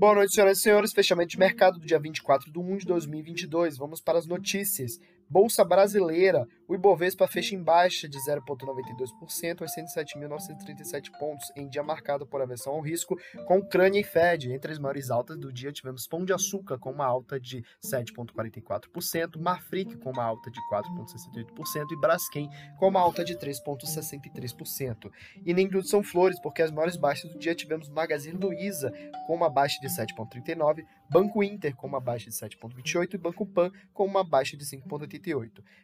Boa noite, senhoras e senhores. Fechamento de mercado do dia 24 de 1 de 2022. Vamos para as notícias. Bolsa Brasileira, o Ibovespa fecha em baixa de 0,92% aos 107.937 pontos, em dia marcado por aversão ao risco, com Ucrânia e Fed. Entre as maiores altas do dia, tivemos Pão de Açúcar com uma alta de 7,44%, Marfrig com uma alta de 4,68% e Braskem com uma alta de 3,63%. E nem tudo são flores, porque as maiores baixas do dia tivemos Magazine Luiza com uma baixa de 7,39%, Banco Inter com uma baixa de 7,28% e Banco Pan com uma baixa de 5,83%.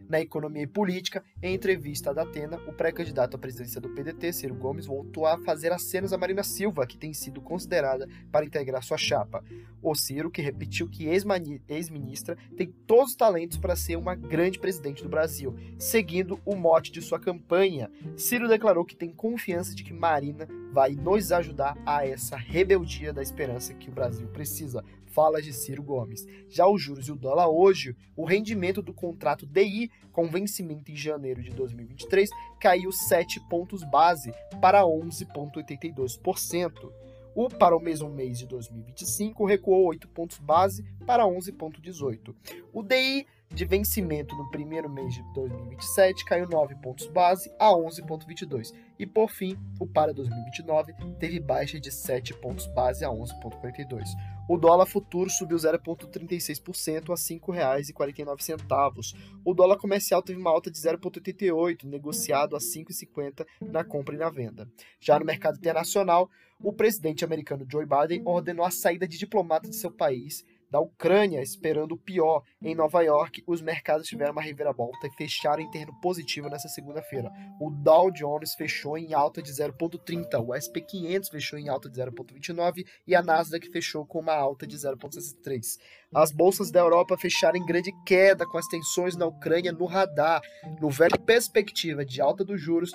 Na economia e política, em entrevista à Datena, o pré-candidato à presidência do PDT, Ciro Gomes, voltou a fazer acenos a Marina Silva, que tem sido considerada para integrar sua chapa. O Ciro, que repetiu que ex-ministra tem todos os talentos para ser uma grande presidente do Brasil, seguindo o mote de sua campanha. Ciro declarou que tem confiança de que Marina vai nos ajudar a essa rebeldia da esperança que o Brasil precisa fala de Ciro Gomes. Já os juros e o dólar hoje, o rendimento do contrato DI com vencimento em janeiro de 2023 caiu 7 pontos base para 11,82%. O para o mesmo mês de 2025 recuou 8 pontos base para 11,18. O DI de vencimento no primeiro mês de 2027 caiu 9 pontos base a 11,22. E por fim, o para 2029 teve baixa de 7 pontos base a 11,42. O dólar futuro subiu 0,36% a R$ 5,49. O dólar comercial teve uma alta de 0,88, negociado a R$ 5,50 na compra e na venda. Já no mercado internacional, o presidente americano Joe Biden ordenou a saída de diplomatas de seu país da Ucrânia, esperando o pior. Em Nova York, os mercados tiveram uma reviravolta e fecharam em terreno positivo nessa segunda-feira. O Dow Jones fechou em alta de 0,30, o SP 500 fechou em alta de 0,29 e a Nasdaq fechou com uma alta de 0,63. As bolsas da Europa fecharam em grande queda com as tensões na Ucrânia no radar. No velho perspectiva de alta dos juros,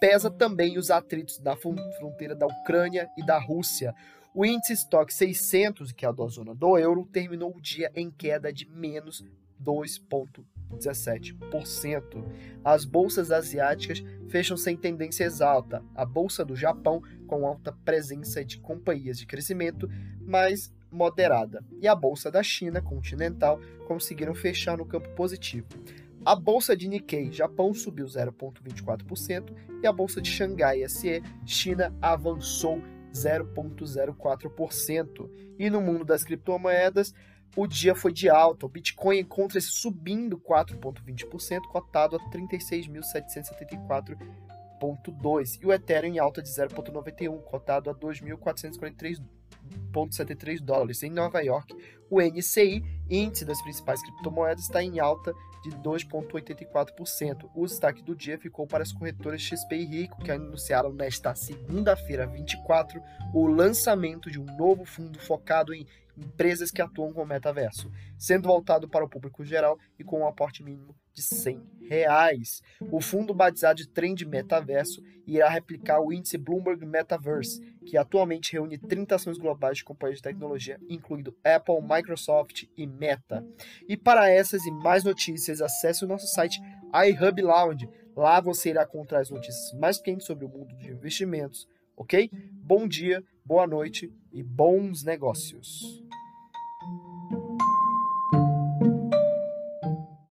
pesa também os atritos da fronteira da Ucrânia e da Rússia. O índice estoque 600, que é a da zona do euro, terminou o dia em queda de menos 2,17%. As bolsas asiáticas fecham sem tendência alta. A bolsa do Japão com alta presença de companhias de crescimento, mas moderada. E a bolsa da China continental conseguiram fechar no campo positivo. A bolsa de Nikkei, Japão, subiu 0,24% e a bolsa de Xangai SE, China, avançou 0,04%. E no mundo das criptomoedas, o dia foi de alta. O Bitcoin encontra-se subindo 4,20%, cotado a 36.774,2. E o Ethereum em alta de 0,91, cotado a 2.443,73 dólares. Em Nova York, o NCI, índice das principais criptomoedas, está em alta de 2,84%. O destaque do dia ficou para as corretoras XP e Rico, que anunciaram nesta segunda-feira 24 o lançamento de um novo fundo focado em empresas que atuam com o metaverso, sendo voltado para o público geral e com um aporte mínimo de 100 reais. O fundo batizado de Trend Metaverso irá replicar o índice Bloomberg Metaverse, que atualmente reúne 30 ações globais de companhias de tecnologia, incluindo Apple, Microsoft e Meta. E para essas e mais notícias, acesse o nosso site iHub Lounge. Lá você irá encontrar as notícias mais quentes sobre o mundo de investimentos, ok? Bom dia, boa noite e bons negócios.